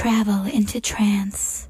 travel into trance.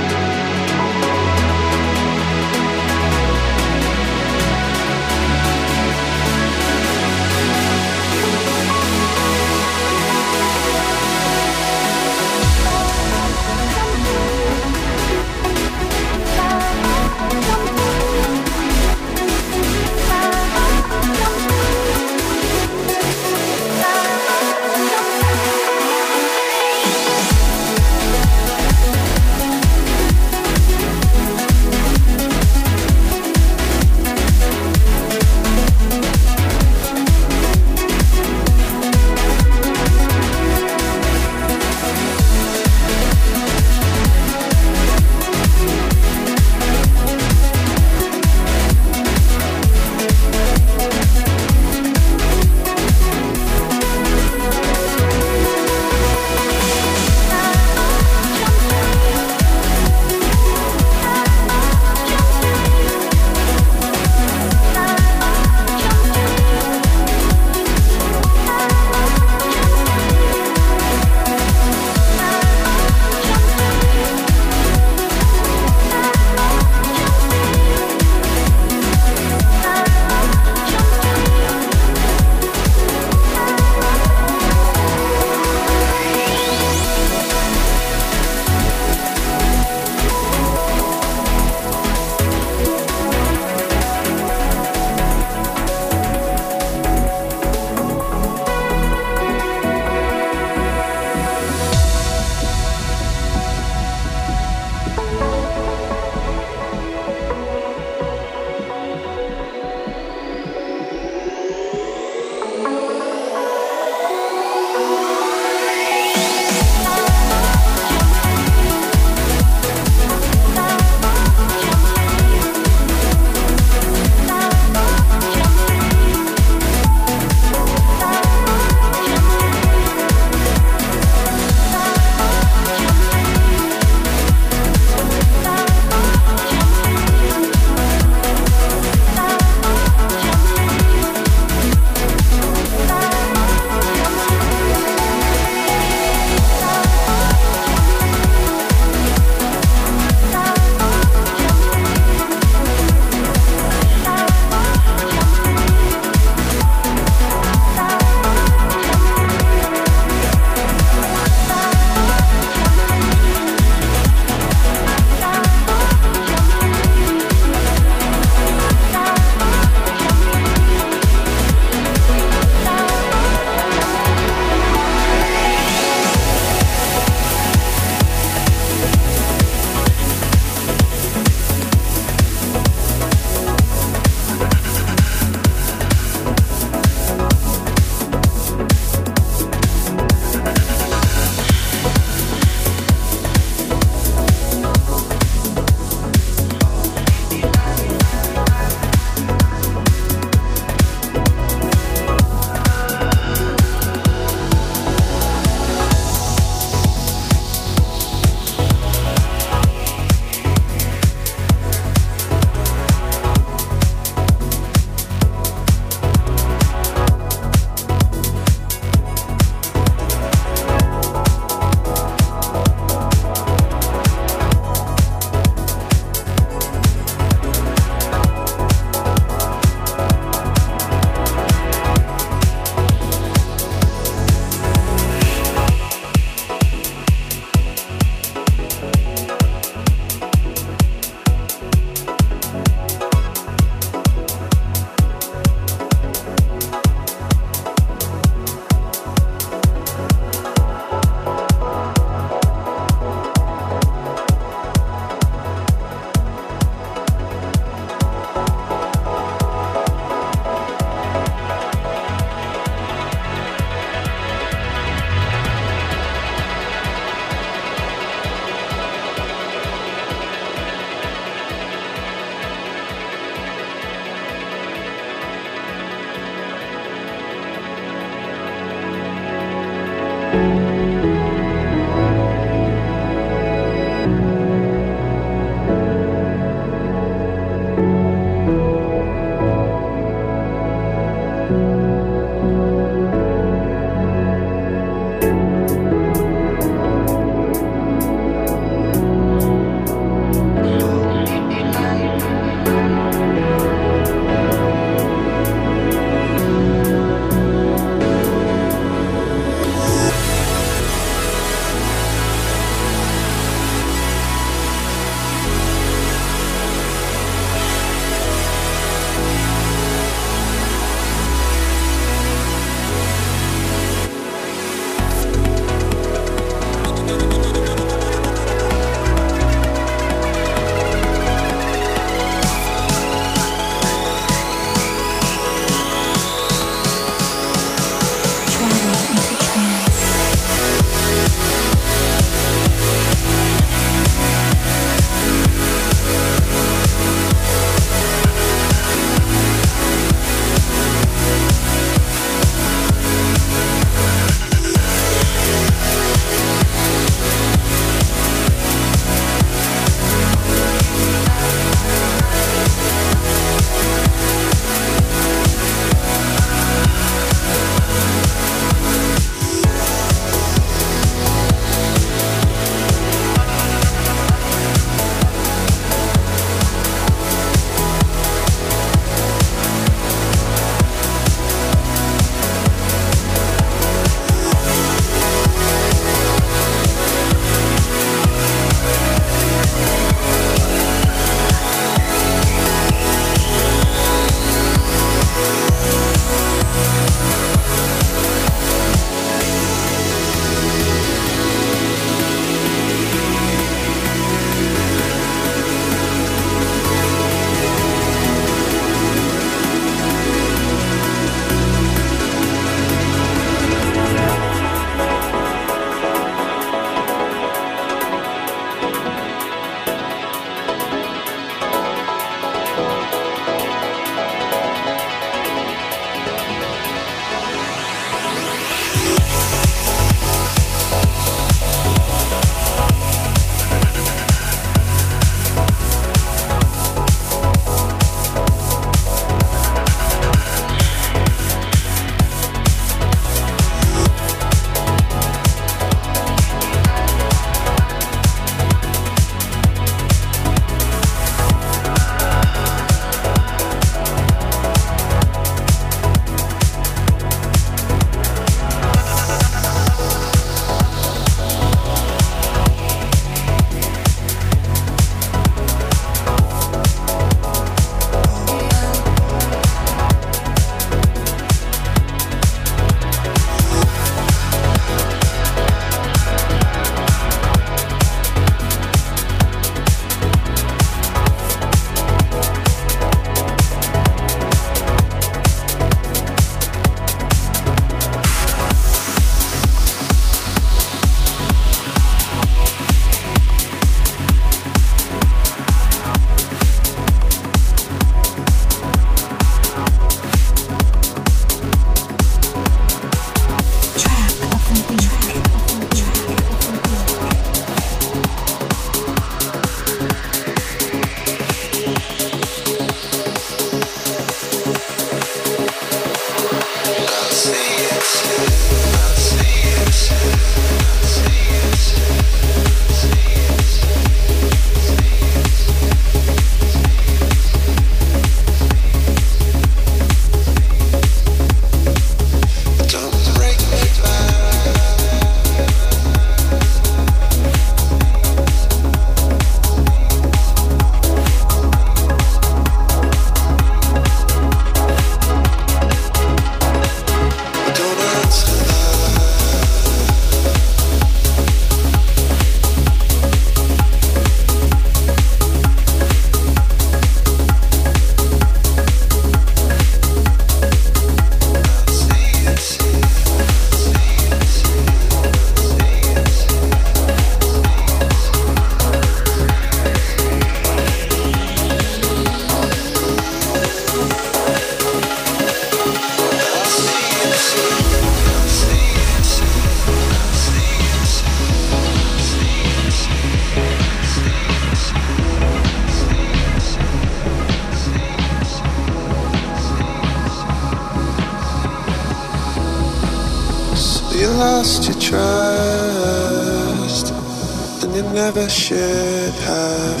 Never should have.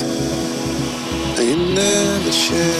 You never should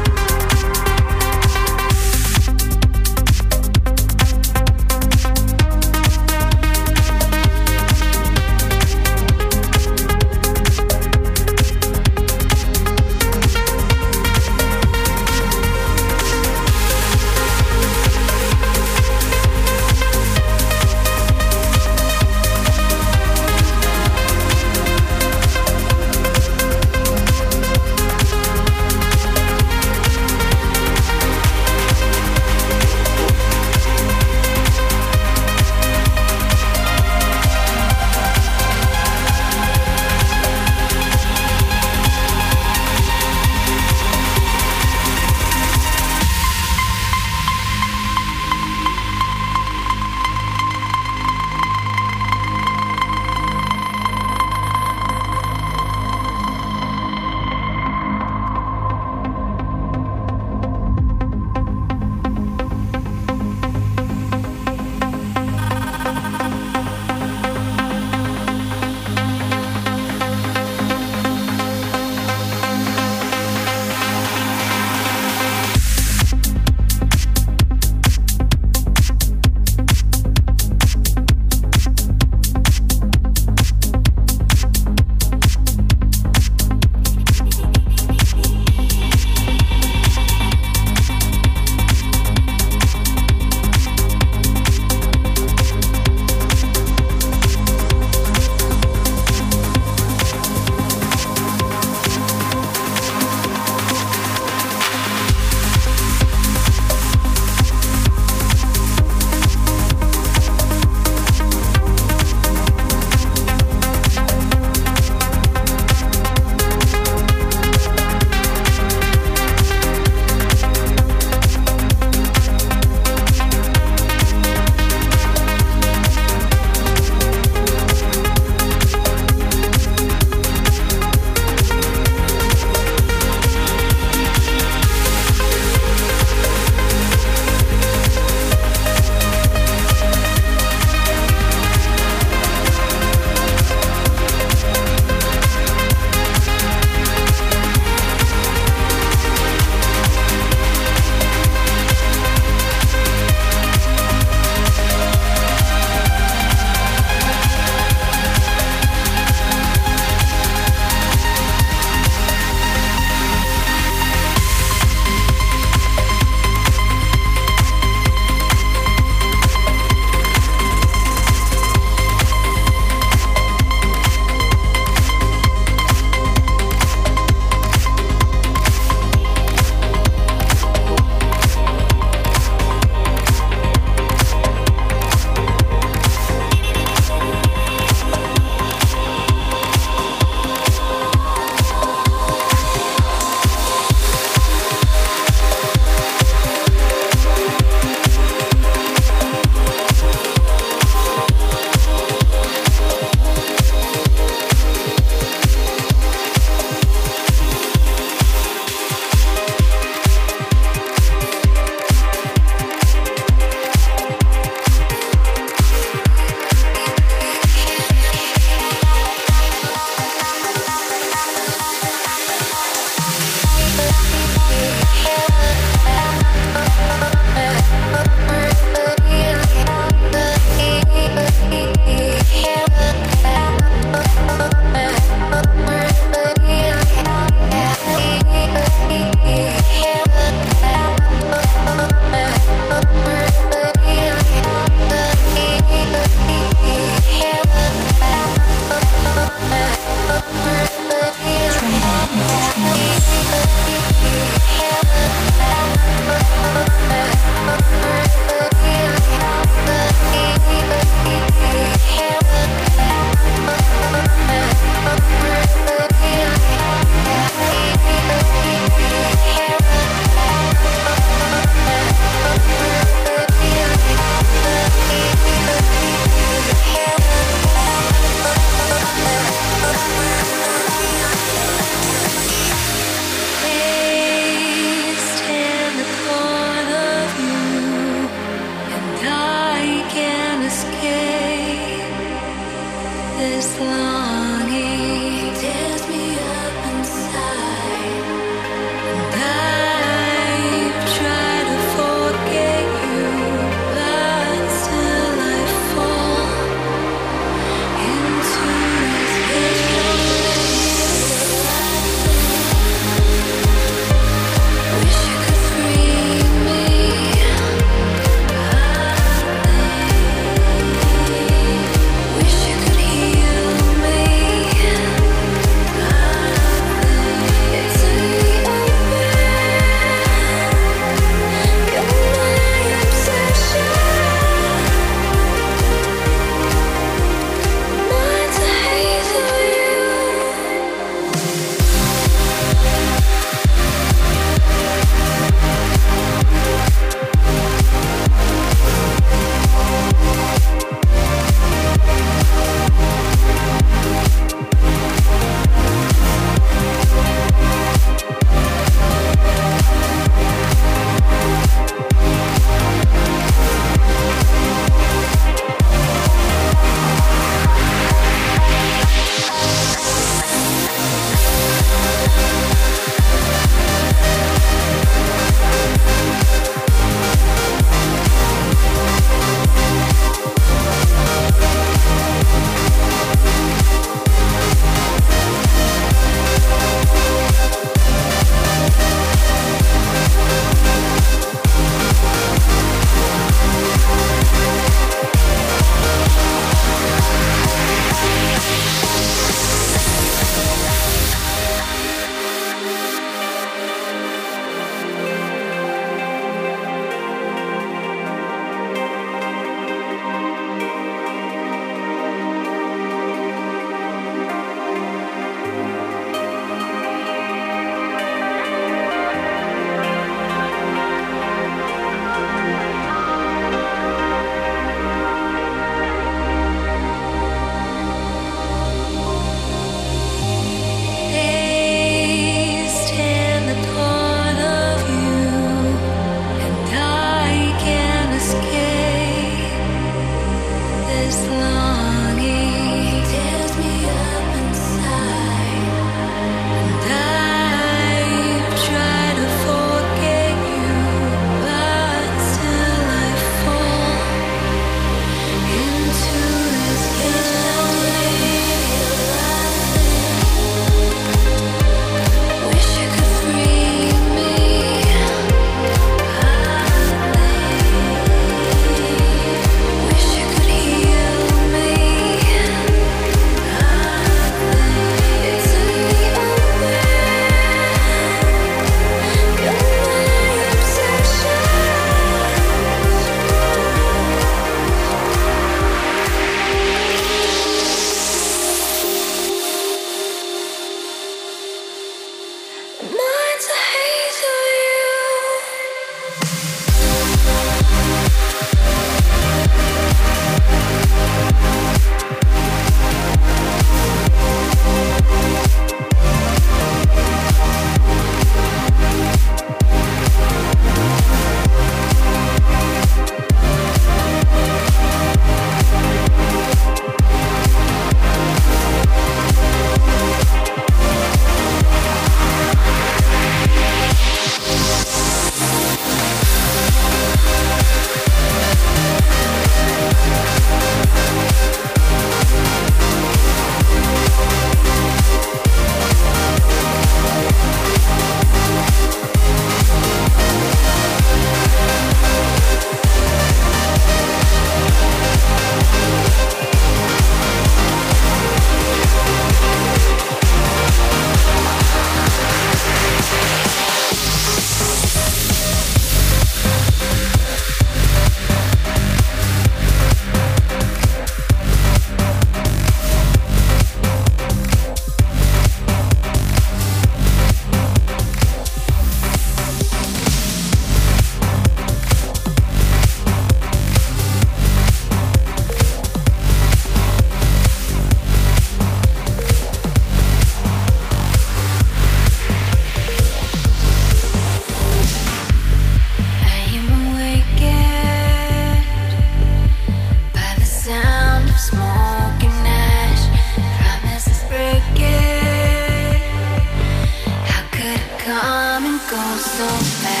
goes so fast.